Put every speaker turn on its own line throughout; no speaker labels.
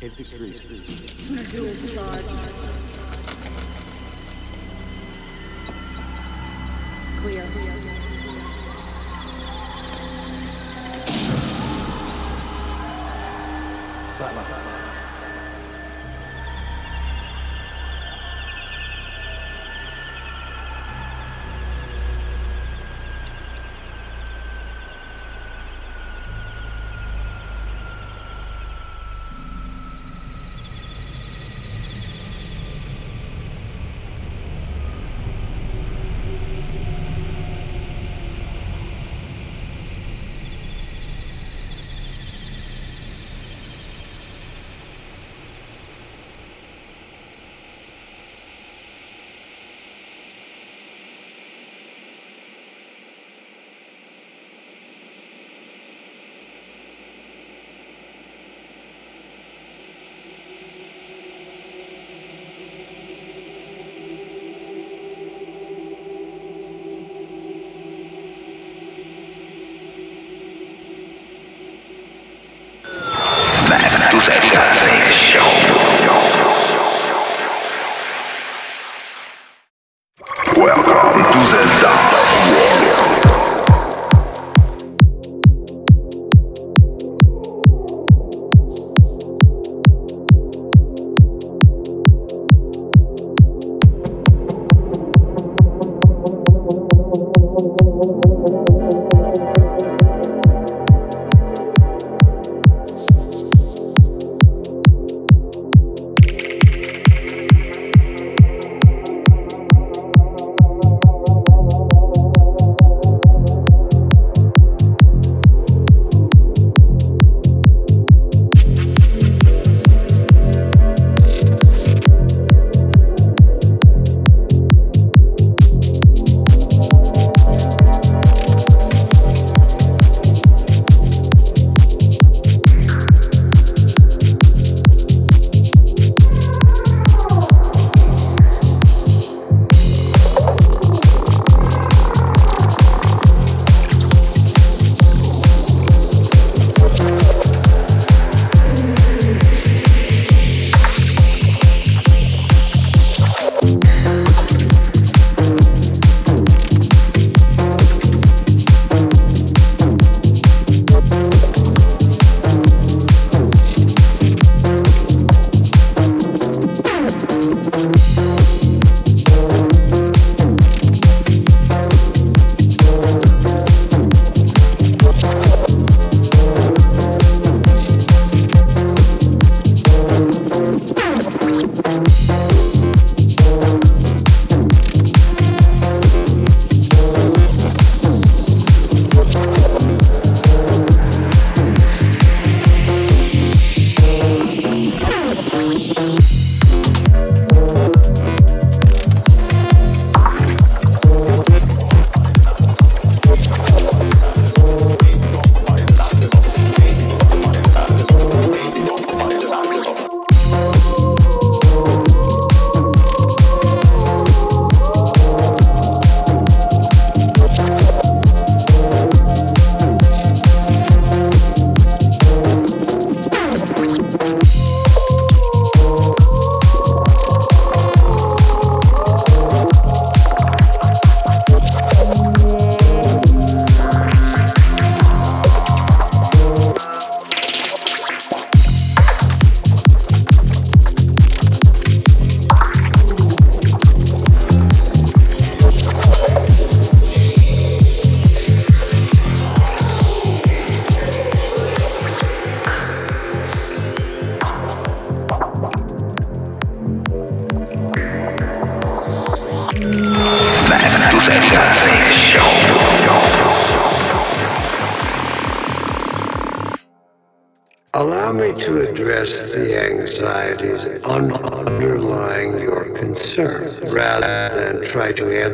86 degrees.
Joules charge.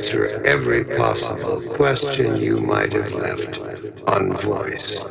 Answer every possible question you might have left unvoiced.